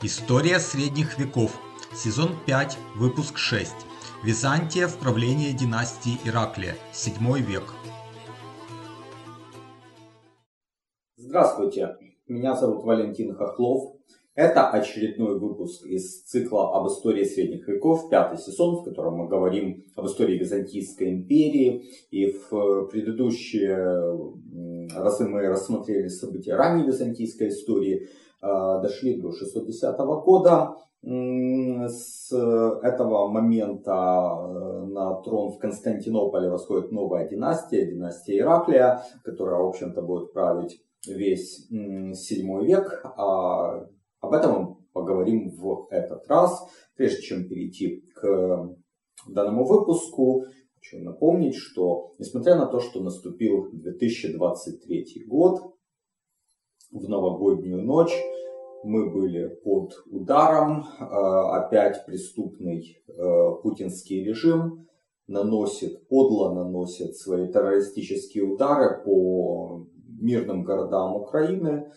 История средних веков. Сезон 5, выпуск 6. Византия в правлении династии Ираклия. 7 век. Здравствуйте, меня зовут Валентин Хохлов. Это очередной выпуск из цикла об истории средних веков, пятый сезон, в котором мы говорим об истории Византийской империи. И в предыдущие разы мы рассмотрели события ранней византийской истории – Э, дошли до 610 года. С этого момента э, на трон в Константинополе восходит новая династия, династия Ираклия, которая, в общем-то, будет править весь 7 век. А об этом мы поговорим в этот раз. Прежде чем перейти к данному выпуску, хочу напомнить, что несмотря на то, что наступил 2023 год, в новогоднюю ночь. Мы были под ударом. Э, опять преступный э, путинский режим наносит, подло наносит свои террористические удары по мирным городам Украины.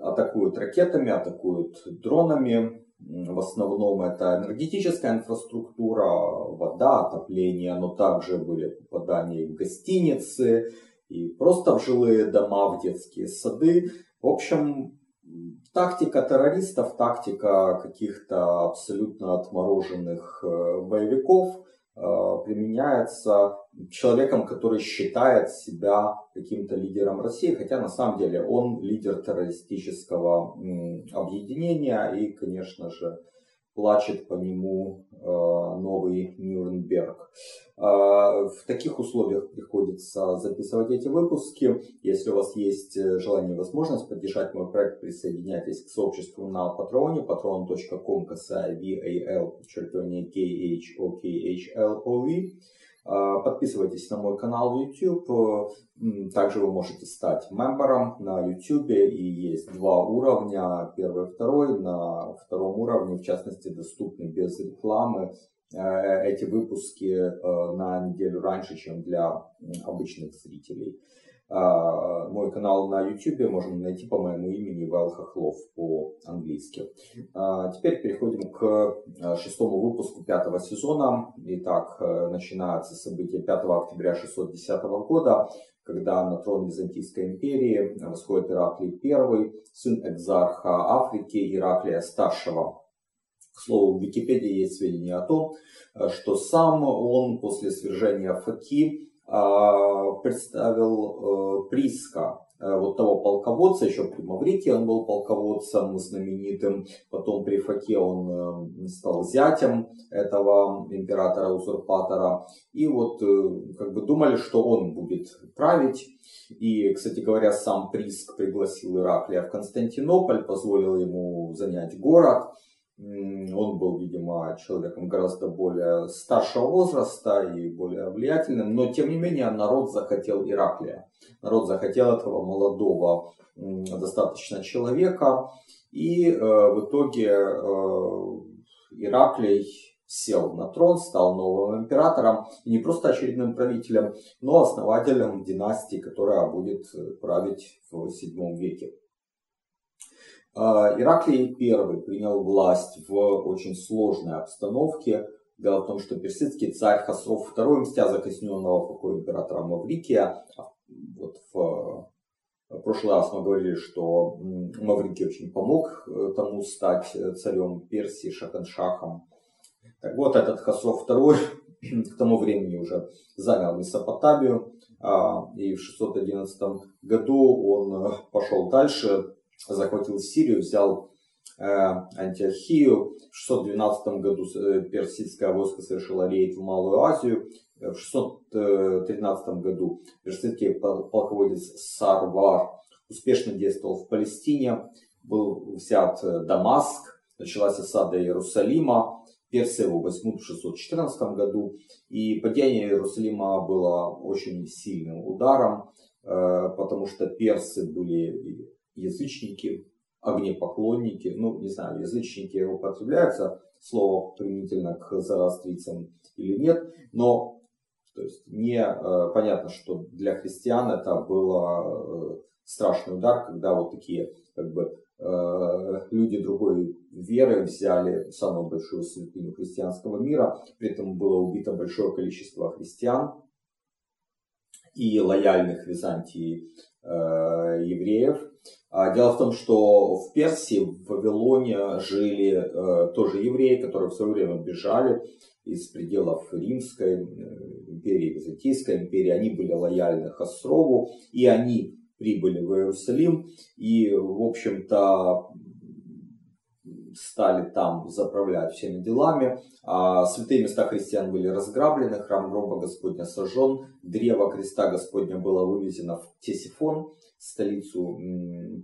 Атакуют ракетами, атакуют дронами. В основном это энергетическая инфраструктура, вода, отопление, но также были попадания в гостиницы, и просто в жилые дома, в детские сады. В общем, тактика террористов, тактика каких-то абсолютно отмороженных э, боевиков э, применяется человеком, который считает себя каким-то лидером России, хотя на самом деле он лидер террористического объединения и, конечно же, плачет по нему э, новый Нюрнберг. Э, в таких условиях приходится записывать эти выпуски. Если у вас есть э, желание и возможность поддержать мой проект, присоединяйтесь к сообществу на Патреоне, patreon.com, касая VAL, чертование KHOKHLOV. А, подписывайтесь на мой канал YouTube. Также вы можете стать мембером на YouTube. И есть два уровня. Первый и второй. На втором уровне, в частности, доступны без рекламы э, эти выпуски э, на неделю раньше, чем для обычных зрителей. А, мой канал на YouTube можно найти по моему имени Вэл Хохлов по-английски. А, теперь переходим к а, шестому выпуску пятого сезона. Итак, э, начинается событие 5 октября 610 года, когда на трон Византийской империи восходит Ираклий I, сын экзарха Африки Ираклия Старшего. К слову, в Википедии есть сведения о том, э, что сам он после свержения Факи представил э, Приска, э, вот того полководца, еще при Маврите он был полководцем знаменитым, потом при Факе он э, стал зятем этого императора-узурпатора, и вот как бы думали, что он будет править, и, кстати говоря, сам Приск пригласил Ираклия в Константинополь, позволил ему занять город, он был, видимо, человеком гораздо более старшего возраста и более влиятельным, но тем не менее народ захотел Ираклия. Народ захотел этого молодого достаточно человека. И э, в итоге э, Ираклий сел на трон, стал новым императором, и не просто очередным правителем, но основателем династии, которая будет править в VII веке. А, Ираклий I принял власть в очень сложной обстановке. Дело в том, что персидский царь Хасров II, мстя за казненного покоя императора Маврикия, а, вот в в прошлый раз мы говорили, что Маврикий очень помог э, тому стать царем Персии, Шаханшахом. Так вот, этот Хасров II к тому времени уже занял Месопотамию, а, и в 611 году он э, пошел дальше, захватил Сирию, взял э, Антиохию. В 612 году э, персидское войско совершило рейд в Малую Азию. В 613 году персидский полководец Сарвар успешно действовал в Палестине. Был взят э, Дамаск, началась осада Иерусалима. Персия его возьмут в 614 году. И падение Иерусалима было очень сильным ударом, потому что персы были язычники, огнепоклонники, ну, не знаю, язычники употребляются слово применительно к зороастрийцам или нет, но то есть не э, понятно, что для христиан это был э, страшный удар, когда вот такие как бы люди другой веры взяли самую большую святыню христианского мира, при этом было убито большое количество христиан и лояльных Византии евреев. А дело в том, что в Персии, в Вавилоне жили тоже евреи, которые в свое время бежали из пределов Римской империи, Византийской империи. Они были лояльны Хасрову, и они прибыли в Иерусалим и, в общем-то, стали там заправлять всеми делами. А святые места христиан были разграблены, храм гроба Господня сожжен, древо креста Господня было вывезено в Тесифон, столицу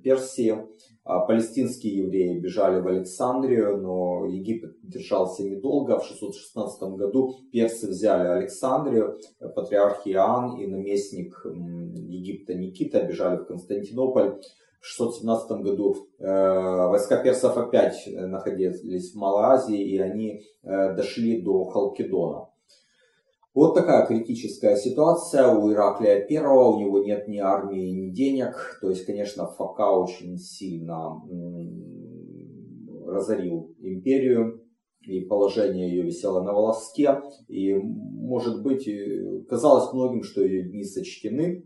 Персии. А палестинские евреи бежали в Александрию, но Египет держался недолго. В 616 году персы взяли Александрию, патриарх Иоанн и наместник Египта Никита бежали в Константинополь. В 617 году э, войска персов опять находились в Малой Азии, и они э, дошли до Халкидона. Вот такая критическая ситуация у Ираклия Первого. У него нет ни армии, ни денег. То есть, конечно, Фока очень сильно разорил империю. И положение ее висело на волоске. И, может быть, казалось многим, что ее дни сочтены.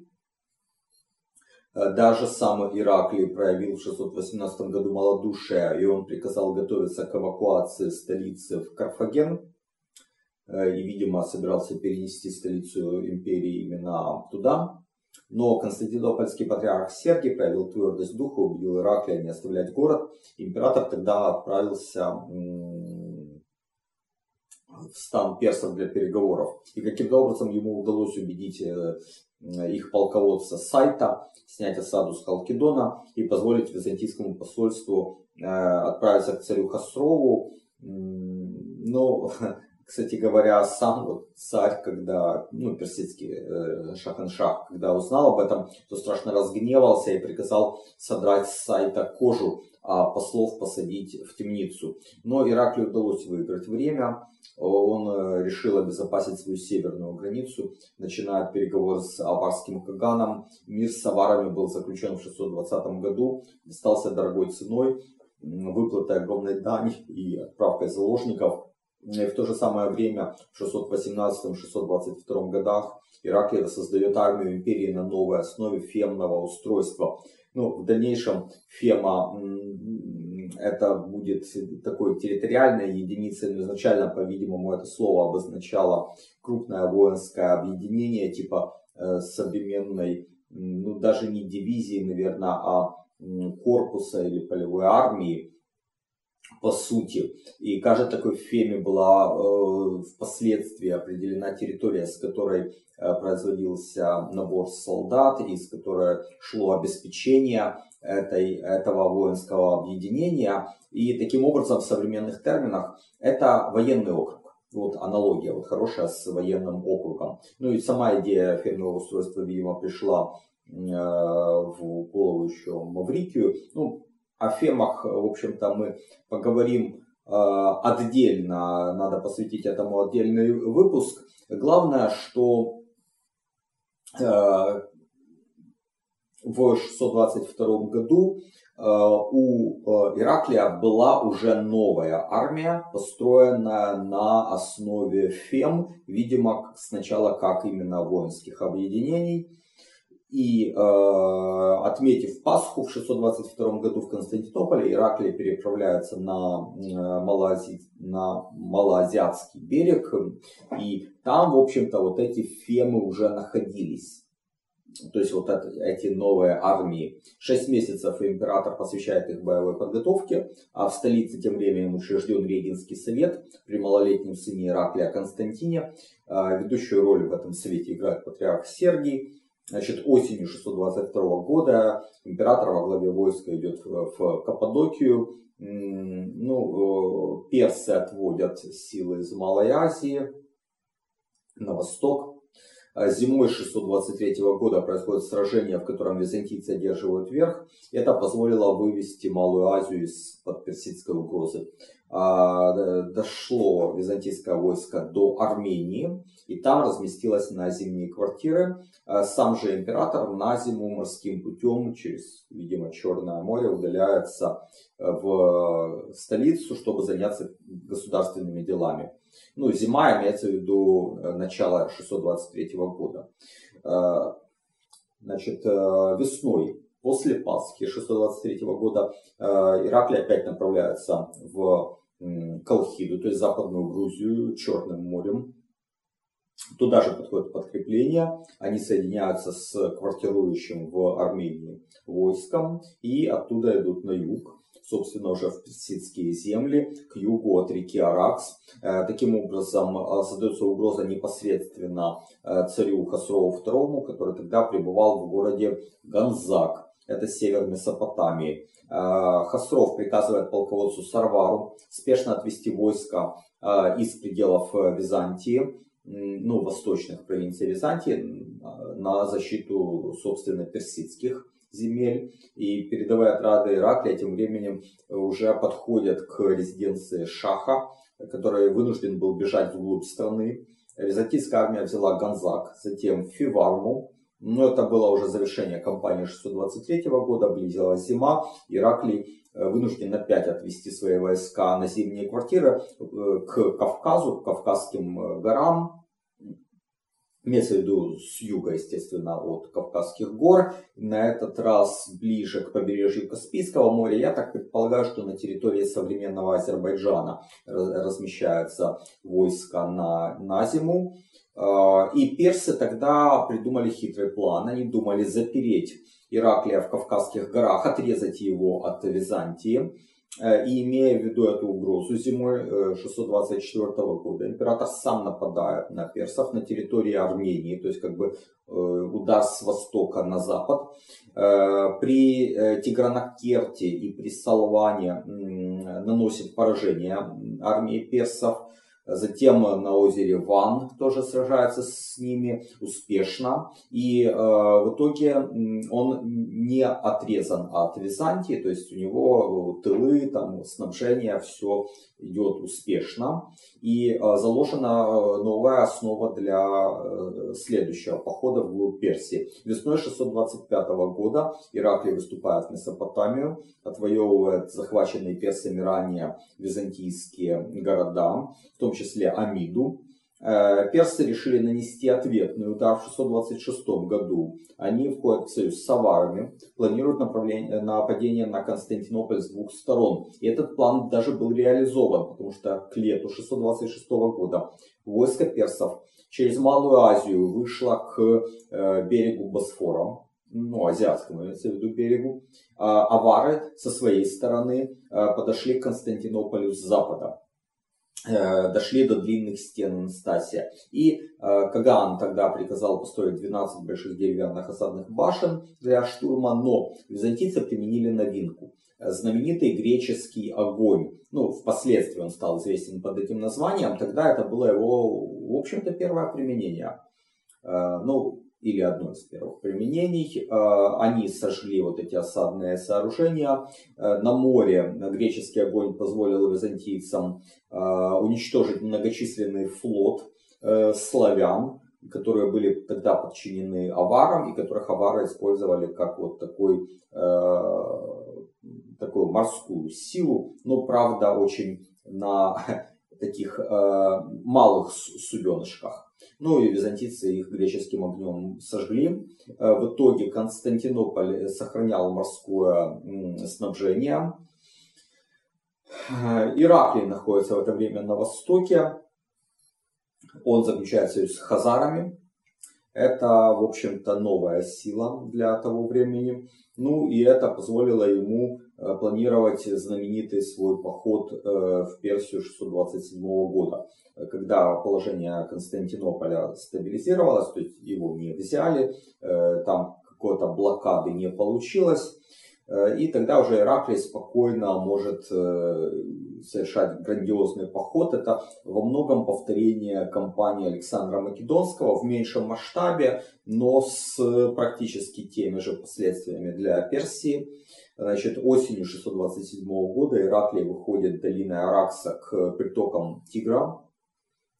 Даже сам Ираклий проявил в 618 году малодушие, и он приказал готовиться к эвакуации столицы в Карфаген Э, и, видимо, собирался перенести столицу империи именно туда. Но Константинопольский патриарх Сергий проявил твердость духа, убедил Ираклия не оставлять город. Император тогда отправился в стан персов для переговоров. И каким-то образом ему удалось убедить э, их полководца Сайта снять осаду с Халкидона и позволить византийскому посольству э, отправиться к царю Хасрову. Но Кстати говоря, сам вот царь, когда, ну, персидский э, Шаханшах, когда узнал об этом, то страшно разгневался и приказал содрать с сайта кожу, а послов посадить в темницу. Но Ираклию удалось выиграть время. Он э, решил обезопасить свою северную границу, начиная от переговоров с аварским Каганом. Мир с аварами был заключен в 620 году, стался дорогой ценой, выплатой огромной дани и отправкой заложников – в то же самое время в 618-622 годах Ираклия создает армию империи на новой основе фемного устройства. Ну, в дальнейшем фема это будет такой территориальной единицей, но изначально, по-видимому, это слово обозначало крупное воинское объединение типа э, современной, ну даже не дивизии, наверное, а корпуса или полевой армии по сути. И каждой такой феме была э, впоследствии определена территория, с которой э, производился набор солдат, из которой шло обеспечение этой, этого воинского объединения. И таким образом в современных терминах это военный округ. Вот аналогия, вот хорошая с военным округом. Ну и сама идея фермерного устройства, видимо, пришла э, в голову еще Маврикию. Ну, о фемах, в общем-то, мы поговорим э, отдельно, надо посвятить этому отдельный выпуск. Главное, что э, в 622 году э, у Ираклия была уже новая армия, построенная на основе фем, видимо, сначала как именно воинских объединений. И э, отметив Пасху в 622 году в Константинополе, Ираклий переправляется на, э, Малази, на Малоазиатский берег. И там, в общем-то, вот эти фемы уже находились. То есть вот эти новые армии. Шесть месяцев император посвящает их боевой подготовке, а в столице тем временем учрежден Регинский совет при малолетнем сыне Ираклия Константине. Э, ведущую роль в этом совете играет патриарх Сергий. Значит, осенью 622 года император во главе войска идет в Каппадокию. Ну, э, персы отводят силы из Малой Азии на восток. А зимой 623 года происходит сражение, в котором византийцы одерживают верх. Это позволило вывести Малую Азию из-под персидской угрозы. Дошло византийское войско до Армении, и там разместилось на зимние квартиры. Сам же император на зиму морским путем через, видимо, Черное море удаляется в столицу, чтобы заняться государственными делами. Ну, зима имеется в виду начало 623 года. Значит, весной После Пасхи 623 года э, Ираклий опять направляется в Колхиду, то есть Западную Грузию, Черным морем. Туда же подходит подкрепление. Они соединяются с квартирующим в Армении войском и оттуда идут на юг собственно, уже в персидские земли, к югу от реки Аракс. Э, таким образом, э, создается угроза непосредственно царю Хасрову II, который тогда пребывал в городе Ганзак это север Месопотамии. А, Хасров приказывает полководцу Сарвару спешно отвести войска а, из пределов э, Византии, ну, восточных провинций Византии, на защиту, собственно, персидских земель. И передовые отряды Ираклия тем временем уже подходят к резиденции Шаха, который вынужден был бежать вглубь страны. Византийская армия взяла Ганзак, затем Фиварму, но это было уже завершение кампании 623 года, близилась зима. Ираклий э, вынужден опять отвести свои войска на зимние квартиры э, к Кавказу, к Кавказским э, горам. Имеется в виду с юга, естественно, от Кавказских гор. На этот раз ближе к побережью Каспийского моря. Я так предполагаю, что на территории современного Азербайджана размещаются войска на, на зиму. А, и персы тогда придумали хитрый план. Они думали запереть Ираклия в Кавказских горах, отрезать его от Византии. Э, и имея в виду эту угрозу зимой 624 э, года, император сам нападает на персов на территории Армении, то есть как бы э, удар с востока на запад. При Тигранакерте и при Салване наносит поражение армии персов. Затем на озере Ван тоже сражается с ними успешно. И э, в итоге он не отрезан от Византии, то есть у него тылы, там, снабжение, все идет успешно. И э, заложена э, новая основа для э, следующего похода в Персии. Весной 625 года Ираклий выступает в Месопотамию, отвоевывает захваченные персами ранее византийские города, в том числе Амиду. Персы решили нанести ответный удар в 626 году. Они входят в союз с аварами, планируют направление, нападение на Константинополь с двух сторон. И этот план даже был реализован, потому что к лету 626 года войско персов через Малую Азию вышло к э, берегу Босфора, ну, азиатскому, имеется в виду берегу. А авары со своей стороны э, подошли к Константинополю с запада. Э, дошли до длинных стен Анастасия. И э, Каган тогда приказал построить 12 больших деревянных осадных башен для штурма, но византийцы применили новинку. Знаменитый греческий огонь. Ну, впоследствии он стал известен под этим названием. Тогда это было его, в общем-то, первое применение. Э, ну, или одно из первых применений. Э, они сожгли вот эти осадные сооружения. Э, на море греческий огонь позволил византийцам э, уничтожить многочисленный флот славян, которые были тогда подчинены аварам, и которых авары использовали как вот такой, такую морскую силу, но правда очень на таких малых суденышках. Ну и византийцы их греческим огнем сожгли. Э, в итоге Константинополь сохранял морское снабжение. Э, Ираклий находится в это время на востоке. Он заключает союз с хазарами. Это, в общем-то, новая сила для того времени. Ну и это позволило ему планировать знаменитый свой поход э, в Персию 627 года, когда положение Константинополя стабилизировалось, то есть его не взяли, э, там какой-то блокады не получилось. Э, и тогда уже Ираклий спокойно может э, совершать грандиозный поход. Это во многом повторение кампании Александра Македонского в меньшем масштабе, но с практически теми же последствиями для Персии. Значит, осенью 627 года Ираклий выходит долиной Аракса к притокам Тигра.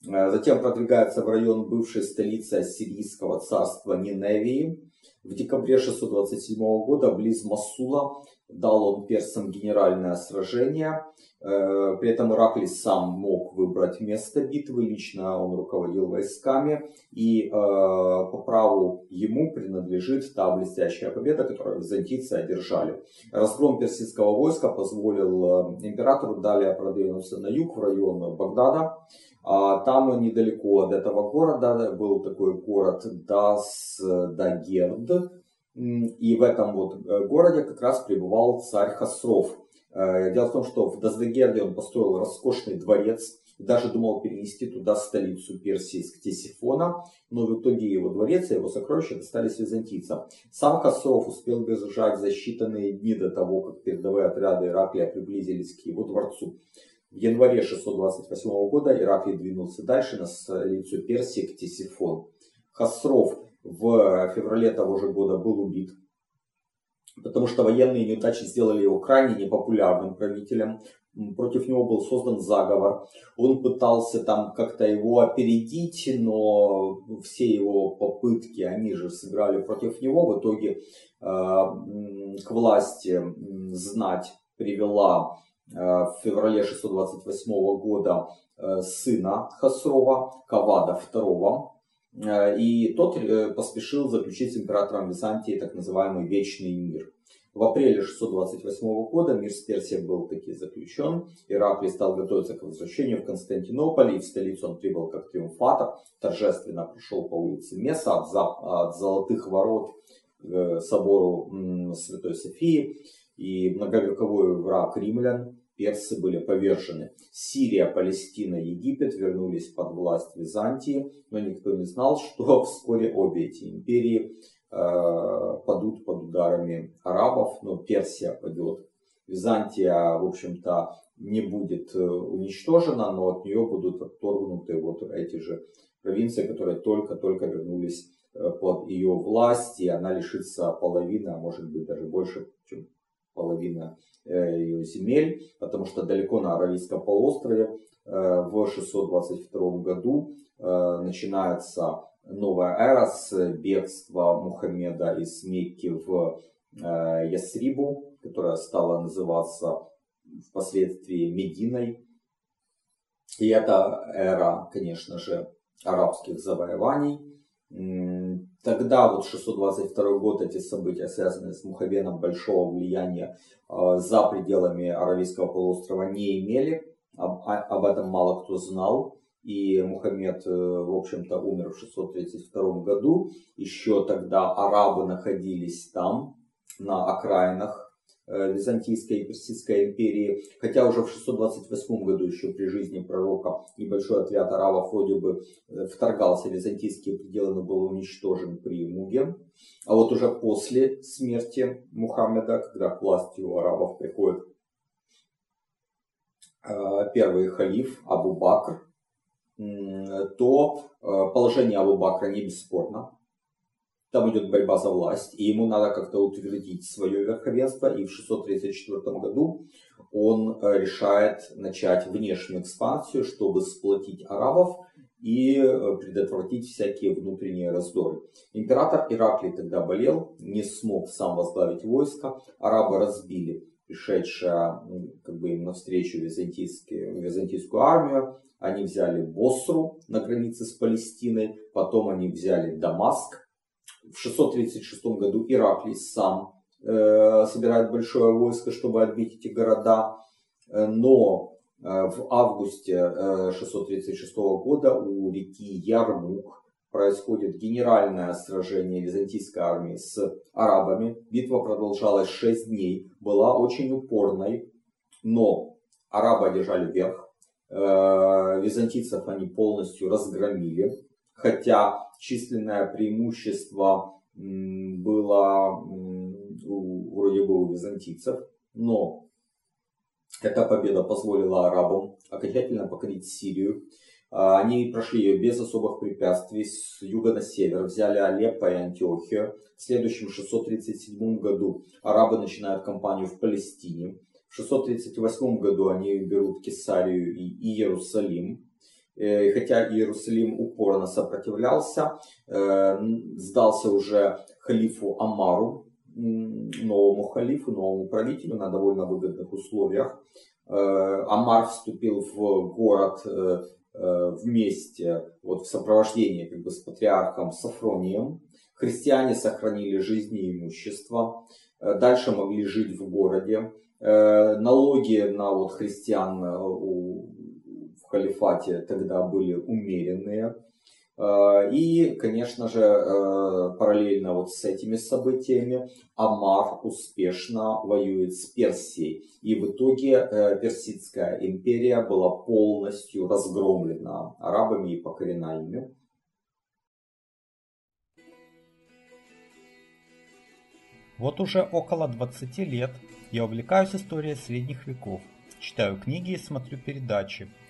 Э, затем продвигается в район бывшей столицы Ассирийского царства Ниневии. В декабре 627 года близ Масула дал он персам генеральное сражение. Э, при этом Ираклий сам мог выбрать место битвы, лично он руководил войсками, и э, по праву ему принадлежит та блестящая победа, которую византийцы одержали. Разгром персидского войска позволил э, императору далее продвинуться на юг, в район Багдада. А там недалеко от этого города был такой город Дастагерд, и в этом вот городе как раз пребывал царь Хосров – Э, дело в том, что в Дастагерде он построил роскошный дворец, даже думал перенести туда столицу Персии с Ктесифона, но в итоге его дворец и его сокровища достались византийцам. Сам Хосров успел бежать за считанные дни до того, как передовые отряды Ираклия приблизились к его дворцу. В январе 628 года Ираклий двинулся дальше на столицу Персии Ктесифон. Хасров в феврале того же года был убит потому что военные неудачи сделали его крайне непопулярным правителем. Против него был создан заговор. Он пытался там как-то его опередить, но все его попытки, они же сыграли против него. В итоге э, к власти знать привела э, в феврале 628 года э, сына Хасрова, Кавада II. Э, и тот э, поспешил заключить с императором Византии так называемый Вечный мир. В апреле 628 года мир с Персией был таки заключен. Ираклий стал готовиться к возвращению в Константинополь. И в столицу он прибыл как триумфатор. Торжественно прошел по улице Меса от, от Золотых ворот к собору Святой Софии. И многовековой враг римлян персы были повержены. Сирия, Палестина, Египет вернулись под власть Византии, но никто не знал, что вскоре обе эти империи э, падут под ударами арабов, но Персия падет. Византия, в общем-то, не будет э, уничтожена, но от нее будут отторгнуты вот эти же провинции, которые только-только вернулись э, под ее власть, и она лишится половины, а может быть даже больше, чем половина э, ее земель, потому что далеко на Аравийском полуострове э, в 622 году э, начинается новая эра с бегства Мухаммеда из Мекки в Ясрибу, которая стала называться впоследствии Мединой. И это эра, конечно же, арабских завоеваний. Тогда, вот 622 год, эти события, связанные с Мухавеном, большого влияния э, за пределами Аравийского полуострова не имели. Об, об этом мало кто знал. И Мухаммед, э, в общем-то, умер в 632 году. Еще тогда арабы находились там, на окраинах Византийской и Персидской империи, хотя уже в 628 году еще при жизни пророка небольшой отряд арабов вроде бы э, вторгался в византийские пределы, но был уничтожен при Муге. А вот уже после смерти Мухаммеда, когда к власти у арабов приходит э, первый халиф Абу Бакр, то положение Абу Бакра не бесспорно там идет борьба за власть, и ему надо как-то утвердить свое верховенство, и в 634 году он э, решает начать внешнюю экспансию, чтобы сплотить арабов и э, предотвратить всякие внутренние раздоры. Император Ираклий тогда болел, не смог сам возглавить войско, арабы разбили пришедшая как бы им навстречу византийскую армию. Они взяли Босру на границе с Палестиной, потом они взяли Дамаск, в 636 году Ираклий сам э, собирает большое войско, чтобы отбить эти города. Э, но э, в августе э, 636 года у реки Ярмук происходит генеральное сражение византийской армии с арабами. Битва продолжалась 6 дней, была очень упорной, но арабы одержали верх. Э, византийцев они полностью разгромили хотя численное преимущество было вроде бы у византийцев, но эта победа позволила арабам окончательно покорить Сирию. А, они прошли ее без особых препятствий с юга на север, взяли Алеппо и Антиохию. В следующем 637 году арабы начинают кампанию в Палестине. В 638 году они берут Кесарию и Иерусалим. Э, и хотя Иерусалим упорно сопротивлялся, э, сдался уже халифу Амару, новому халифу, новому правителю на довольно выгодных условиях. Э, Амар вступил в город вместе, вот в сопровождении как бы с патриархом Сафронием. Христиане сохранили жизни и имущество, дальше могли жить в городе. Налоги на вот христиан халифате тогда были умеренные. А, и, конечно же, э, параллельно вот с этими событиями Амар успешно воюет с Персией. И в итоге э, Персидская империя была полностью разгромлена арабами и покорена ими. Вот уже около 20 лет я увлекаюсь историей средних веков, читаю книги и смотрю передачи,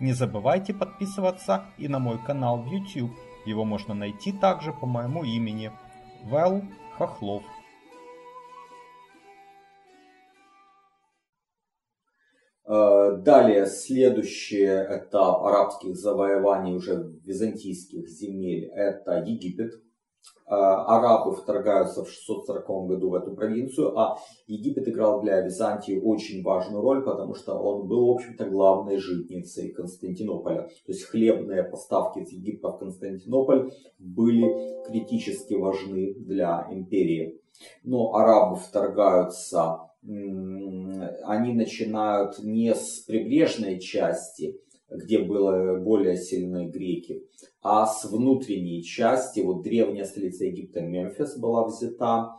Не забывайте подписываться и на мой канал в YouTube. Его можно найти также по моему имени. Вэл Хохлов. Э, далее, следующий этап арабских завоеваний уже византийских земель – это Египет. Э, арабы вторгаются в 640 году в эту провинцию, а Египет играл для Византии очень важную роль, потому что он был, в общем-то, главной житницей Константинополя. То есть хлебные поставки из Египта в Константинополь были критически важны для империи. Но арабы вторгаются, они начинают не с прибрежной части, где были более сильные греки, а с внутренней части, вот древняя столица Египта Мемфис была взята,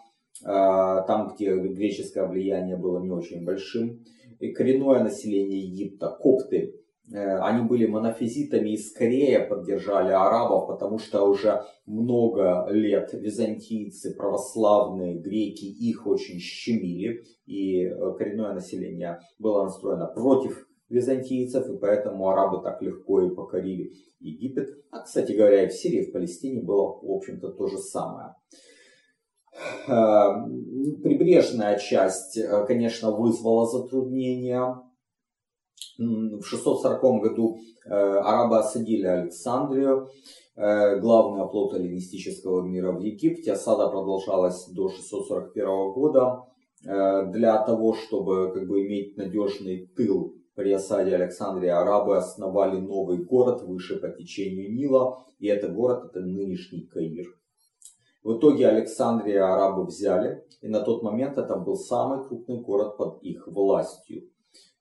э, там, где греческое влияние было не очень большим. И коренное население Египта, копты, э, они были монофизитами и скорее поддержали арабов, потому что уже много лет византийцы, православные, греки их очень щемили, и э, коренное население было настроено против византийцев, и поэтому арабы так легко и покорили Египет. А, кстати говоря, и в Сирии, и в Палестине было, в общем-то, то же самое. Э, прибрежная часть, э, конечно, вызвала затруднения. В 640 году э, арабы осадили Александрию, главный оплот эллинистического мира в Египте. Осада продолжалась до 641 года. Для того, чтобы как бы, иметь надежный тыл при осаде Александрии арабы основали новый город выше по течению Нила, и этот город это нынешний Каир. В итоге Александрия арабы взяли, и на тот момент это был самый крупный город под их властью.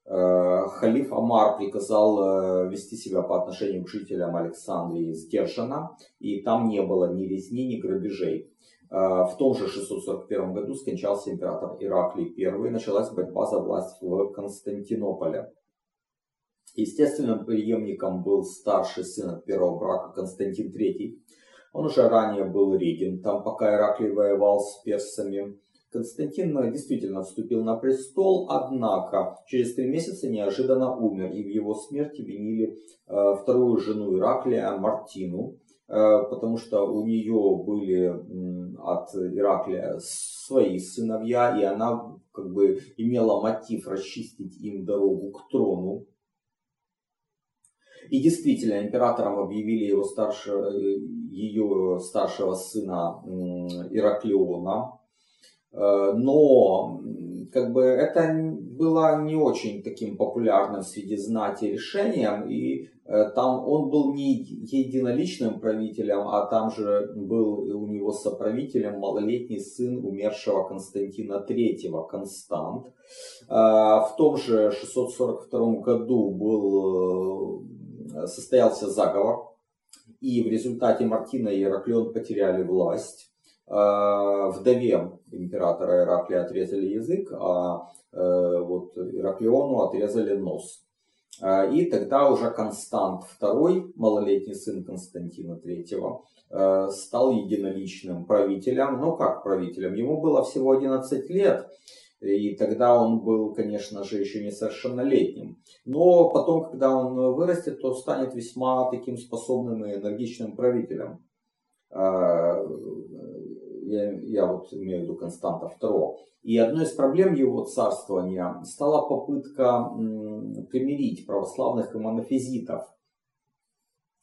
Э, халиф Амар приказал э, вести себя по отношению к жителям Александрии сдержанно, и там не было ни резни, ни грабежей. Э, в том же 641 году скончался император Ираклий I, и началась борьба за власть в Константинополе. Естественным преемником был старший сын от первого брака Константин III. Он уже ранее был регентом, пока Ираклий воевал с персами. Константин действительно вступил на престол, однако через три месяца неожиданно умер, и в его смерти винили э, вторую жену Ираклия Мартину, э, потому что у нее были э, от Ираклия свои сыновья, и она как бы имела мотив расчистить им дорогу к трону. И действительно, императором объявили его старшего, ее старшего сына Ираклиона. Э, но как бы это было не очень таким популярным среди знати решением, и Э, там он был не единоличным правителем, а там же был у него соправителем малолетний сын умершего Константина III, Констант. Э, в том же 642 году был, э, состоялся заговор, и в результате Мартина и Ираклион потеряли власть. Вдове императора Ираклия отрезали язык, а вот Ираклиону отрезали нос. И тогда уже Констант II, малолетний сын Константина III, э, стал единоличным правителем. Ну как правителем? Ему было всего 11 лет. И тогда он был, конечно же, еще несовершеннолетним. Но потом, когда он вырастет, то станет весьма таким способным и энергичным правителем. А, я, я вот имею в виду Константа II. И одной из проблем его царствования стала попытка примирить православных и монофизитов.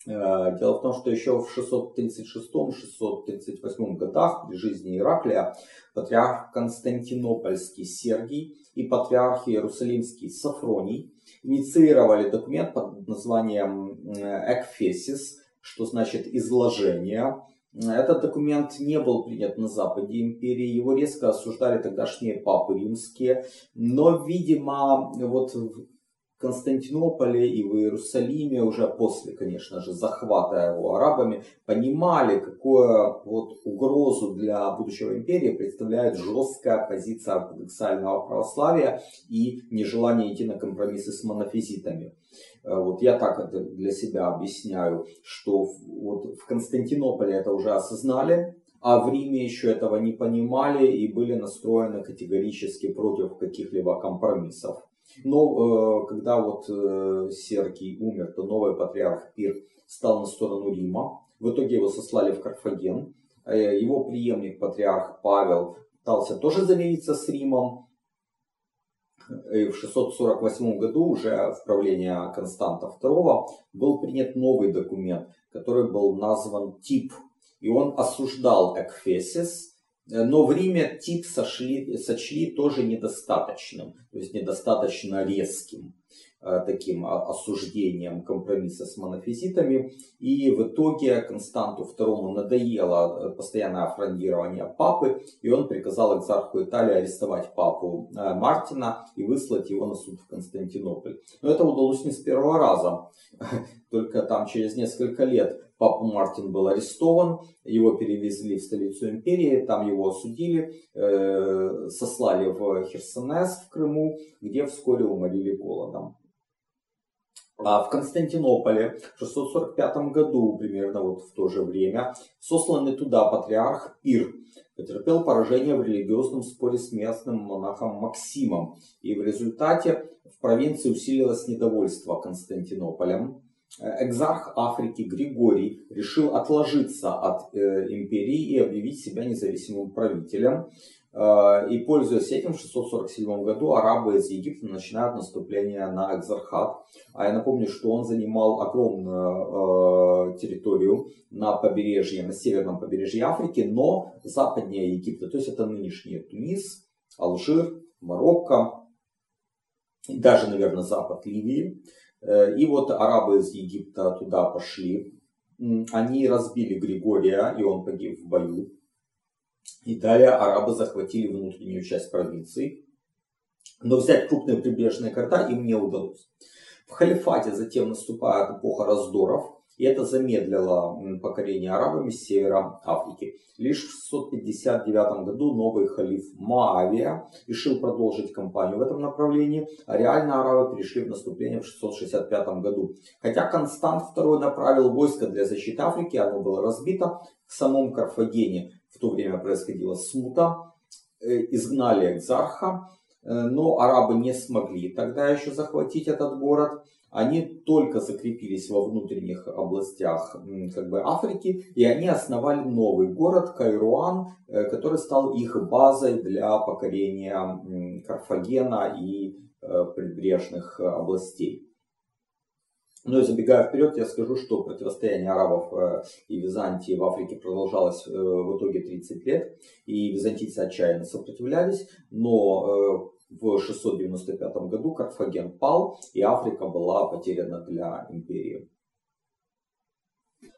Э, дело в том, что еще в 636-638 годах при жизни Ираклия патриарх Константинопольский Сергий и патриарх Иерусалимский Сафроний инициировали документ под названием Экфесис, что значит изложение, этот документ не был принят на Западе империи, его резко осуждали тогдашние папы римские, но, видимо, вот Константинополе и в Иерусалиме уже после, конечно же, захвата его арабами, понимали, какую вот угрозу для будущего империи представляет жесткая позиция ортодоксального православия и нежелание идти на компромиссы с монофизитами. Э, вот я так это для себя объясняю, что вот в Константинополе это уже осознали, а в Риме еще этого не понимали и были настроены категорически против каких-либо компромиссов. Но э, когда вот э, Сергий умер, то новый патриарх Пир стал на сторону Рима. В итоге его сослали в Карфаген. Его преемник, патриарх Павел, пытался тоже замириться с Римом, и в 648 году уже в правление Константа II был принят новый документ, который был назван ТИП. И он осуждал Экфесис, но в Риме ТИП сошли, сочли тоже недостаточным, то есть недостаточно резким. Э, таким осуждением компромисса с монофизитами. И в итоге Константу II надоело э, постоянное фрондирование папы, и он приказал экзарху Италии арестовать папу э, Мартина и выслать его на суд в Константинополь. Но это удалось не с первого раза. Только там через несколько лет Папа Мартин был арестован, его перевезли в столицу империи, там его осудили, сослали в Херсонес в Крыму, где вскоре уморили голодом. А в Константинополе в 645 году, примерно вот в то же время, сосланный туда патриарх Пир потерпел поражение в религиозном споре с местным монахом Максимом. И в результате в провинции усилилось недовольство Константинополем. Экзарх Африки Григорий решил отложиться от э, империи и объявить себя независимым правителем. Э, и пользуясь этим, в 647 году арабы из Египта начинают наступление на Экзархат. А я напомню, что он занимал огромную э, территорию на побережье, на северном побережье Африки, но западнее Египта. То есть это нынешний Тунис, Алжир, Марокко, даже, наверное, запад Ливии. Э, и вот арабы из Египта туда пошли. Они разбили Григория, и он погиб в бою. И далее арабы захватили внутреннюю часть провинции. Но взять крупные прибрежные города им не удалось. В халифате затем наступает эпоха раздоров, и это замедлило покорение арабами с севера Африки. Лишь в 659 году новый халиф Маавия решил продолжить кампанию в этом направлении, а реально арабы перешли в наступление в 665 году. Хотя Констант II направил войско для защиты Африки, оно было разбито в самом Карфагене в то время происходила смута, э, изгнали экзарха, э, но арабы не смогли тогда еще захватить этот город. Они только закрепились во внутренних областях как бы, Африки, и они основали новый город Кайруан, э, который стал их базой для покорения Карфагена и прибрежных областей. Но забегая вперед, я скажу, что противостояние арабов э, и Византии в Африке продолжалось э, в итоге 30 лет, и византийцы отчаянно сопротивлялись, но э, в 695 году Карфаген пал, и Африка была потеряна для империи.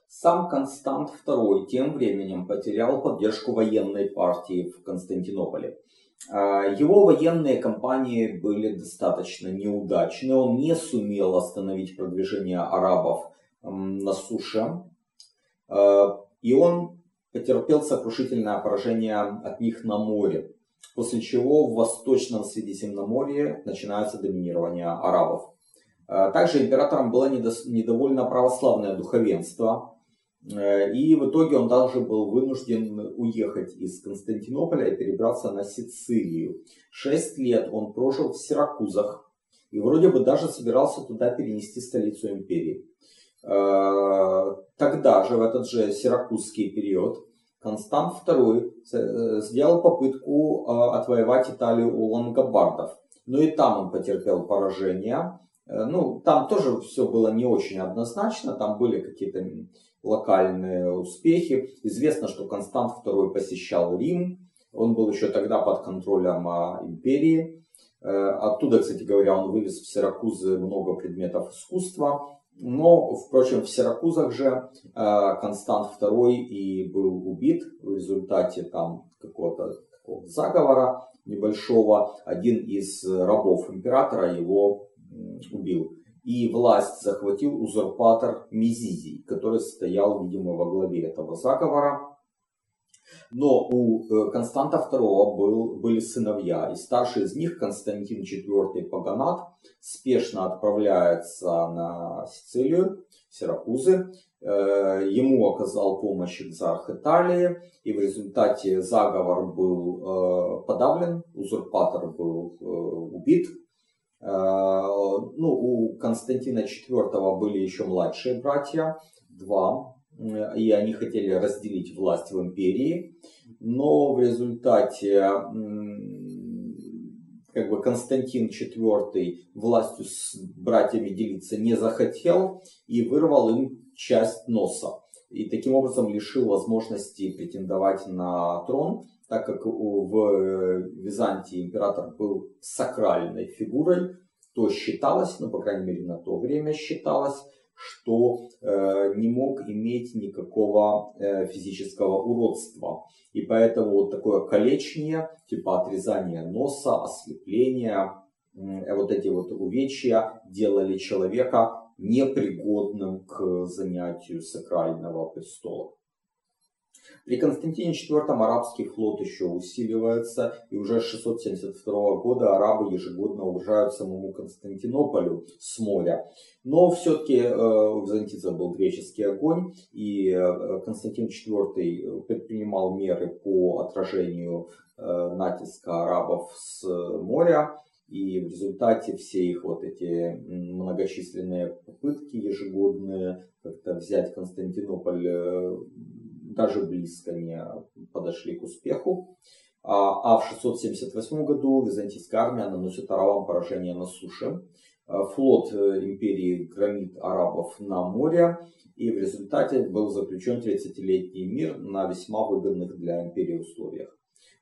Сам Констант II тем временем потерял поддержку военной партии в Константинополе. А, его военные кампании были достаточно неудачны. Он не сумел остановить продвижение арабов на суше. А, и он потерпел сокрушительное поражение от них на море. После чего в Восточном Средиземноморье начинается доминирование арабов. А, также императором было недовольно православное духовенство, Э, и в итоге он также был вынужден уехать из Константинополя и перебраться на Сицилию. Шесть лет он прожил в Сиракузах и вроде бы даже собирался туда перенести столицу империи. Э, тогда же, в этот же сиракузский период, Констант II э, сделал попытку отвоевать Италию у лангобардов. Но и там он потерпел поражение. Ну, там тоже все было не очень однозначно, там были какие-то локальные успехи. Известно, что Констант II посещал Рим. Он был еще тогда под контролем а, империи. Э, оттуда, кстати говоря, он вывез в Сиракузы много предметов искусства. Но, впрочем, в Сиракузах же э, Констант II и был убит в результате там какого-то заговора небольшого. Один из рабов императора его убил и власть захватил узурпатор Мизизий, который стоял, видимо, во главе этого заговора. Но у э, Константа II был, были сыновья, и старший из них, Константин IV Паганат, спешно отправляется на Сицилию, Сиракузы. Э, ему оказал помощь экзарх Италии, и в результате заговор был э, подавлен, узурпатор был убит, Э, ну, у Константина IV были еще младшие братья, два, и они хотели разделить власть в империи, но в результате как бы Константин IV властью с братьями делиться не захотел и вырвал им часть носа. И таким образом лишил возможности претендовать на трон так как в Византии император был сакральной фигурой, то считалось, ну, по крайней мере, на то время считалось, что э, не мог иметь никакого э, физического уродства. И поэтому вот такое калечение, типа отрезания носа, ослепления, э, вот эти вот увечья делали человека непригодным к занятию сакрального престола. При Константине IV арабский флот еще усиливается, и уже с 672 года арабы ежегодно угрожают самому Константинополю с моря. Но все-таки э, у византийцев был греческий огонь, и э, Константин IV предпринимал меры по отражению э, натиска арабов с моря. И в результате все их вот эти многочисленные попытки ежегодные как-то взять Константинополь даже близко не подошли к успеху. А, а в 678 году византийская армия наносит арабам поражение на суше. А, флот э, империи громит арабов на море, и в результате был заключен 30-летний мир на весьма выгодных для империи условиях.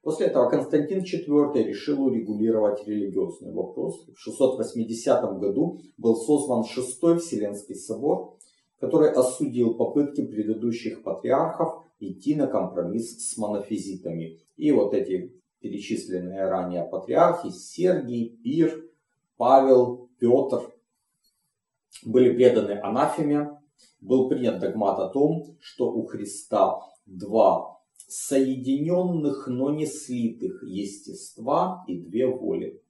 После этого Константин IV решил урегулировать религиозный вопрос. В 680 году был созван Шестой Вселенский собор, который осудил попытки предыдущих патриархов идти на компромисс с монофизитами. И вот эти перечисленные ранее патриархи Сергий, Пир, Павел, Петр были преданы анафеме. Был принят догмат о том, что у Христа два соединенных, но не слитых естества и две воли.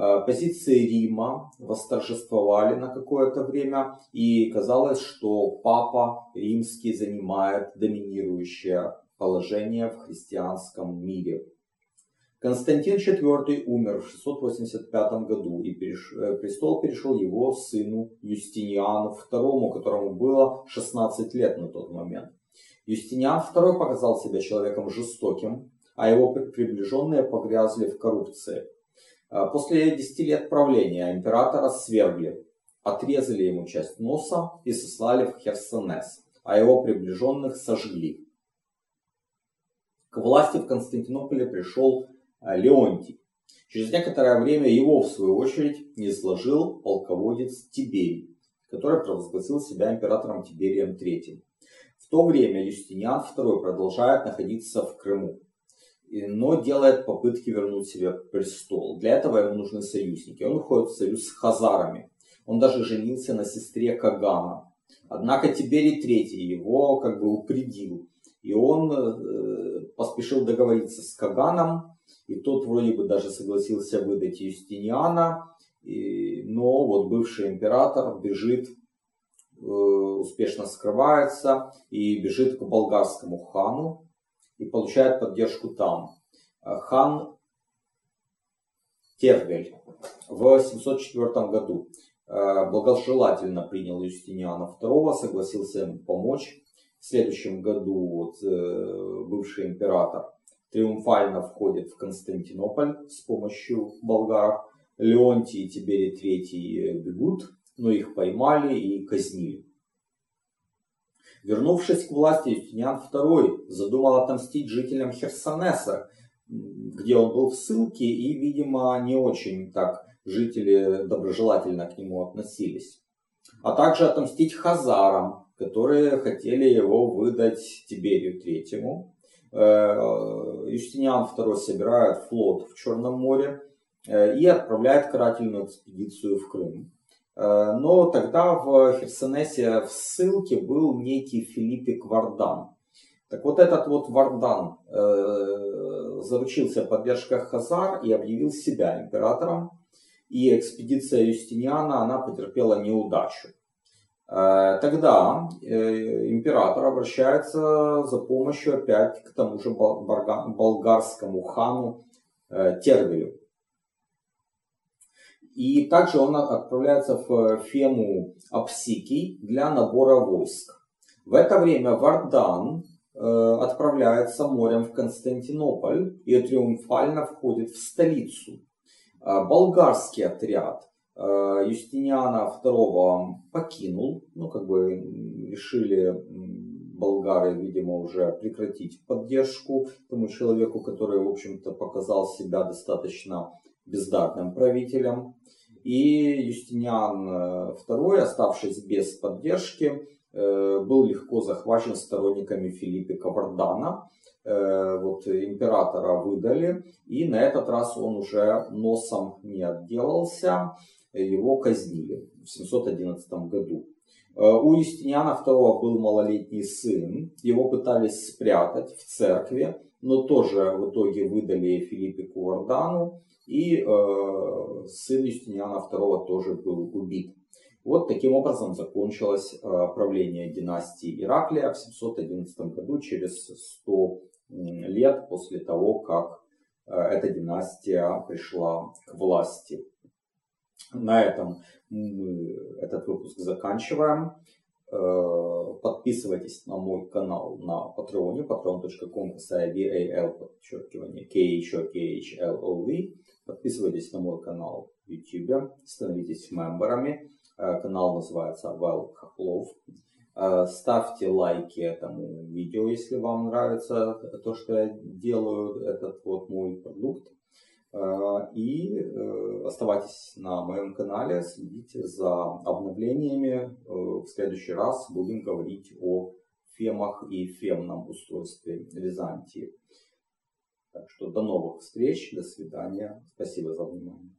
Э, позиции Рима восторжествовали на какое-то время, и казалось, что папа римский занимает доминирующее положение в христианском мире. Константин IV умер в 685 году, и э, престол перешел его сыну Юстиниану II, которому было 16 лет на тот момент. Юстиниан II показал себя человеком жестоким, а его приближенные погрязли в коррупции. А, после 10 лет правления императора свергли, отрезали ему часть носа и сослали в Херсонес, а его приближенных сожгли. К власти в Константинополе пришел а, Леонтий. Через некоторое время его, в свою очередь, не сложил полководец Тиберий, который провозгласил себя императором Тиберием III. то время Юстиниан II продолжает находиться в Крыму, но делает попытки вернуть себе престол. Для этого ему нужны союзники. Он уходит в союз с хазарами. Он даже женился на сестре Кагана. Однако Тиберий III его как бы упредил. И он э, поспешил договориться с Каганом. И тот вроде бы даже согласился выдать Юстиниана. И, но вот бывший император бежит Э, успешно скрывается и бежит к болгарскому хану и получает поддержку там. Э, хан Тервель в 704 году э, благожелательно принял Юстиниана II, согласился ему помочь. В следующем году вот, бывший император триумфально входит в Константинополь с помощью болгаров. Леонтий и Тиберий III бегут но их поймали и казнили. Вернувшись к власти, Юстиниан II задумал отомстить жителям Херсонеса, где он был в ссылке, и, видимо, не очень так жители доброжелательно к нему относились. А также отомстить хазарам, которые хотели его выдать Тиберию Третьему. Э, Юстиниан II собирает флот в Черном море э, и отправляет карательную экспедицию в Крым. Э, но тогда в Херсонесе в ссылке был некий Филиппик Вардан. Так вот этот вот Вардан э, заручился поддержкой Хазар и объявил себя императором. И экспедиция Юстиниана, она потерпела неудачу. Э, тогда э, император обращается за помощью опять к тому же болгарскому хану э. И также он отправляется в Фему Апсикий для набора войск. В это время Вардан э, отправляется морем в Константинополь и триумфально входит в столицу. Э, болгарский отряд э, Юстиниана II покинул, ну как бы решили болгары, видимо, уже прекратить поддержку тому человеку, который, в общем-то, показал себя достаточно бездарным правителем. И Юстиниан II, э, оставшись без поддержки, э, был легко захвачен сторонниками Филиппа Кавардана. Э, вот императора выдали, и на этот раз он уже носом не отделался, его казнили в 711 году. У Юстиниана II был малолетний сын, его пытались спрятать в церкви, но тоже в итоге выдали Филиппе Кувардану, и э, сын Юстиниана II тоже был убит. Вот таким образом закончилось э, правление династии Ираклия в 711 году, через 100 лет после того, как э, эта династия пришла к власти. На этом мы этот выпуск заканчиваем. Э, подписывайтесь на мой канал на патреоне, patreon.com, подчеркивание, k еще k h l o v. Подписывайтесь на мой канал в YouTube, становитесь мемберами. Э, канал называется Вэл Хохлов. Э, ставьте лайки этому видео, если вам нравится то, что я делаю, этот вот мой продукт. Э, и оставайтесь на моем канале, следите за обновлениями. В следующий раз будем говорить о фемах и фемном устройстве Византии. Так что до новых встреч, до свидания. Спасибо за внимание.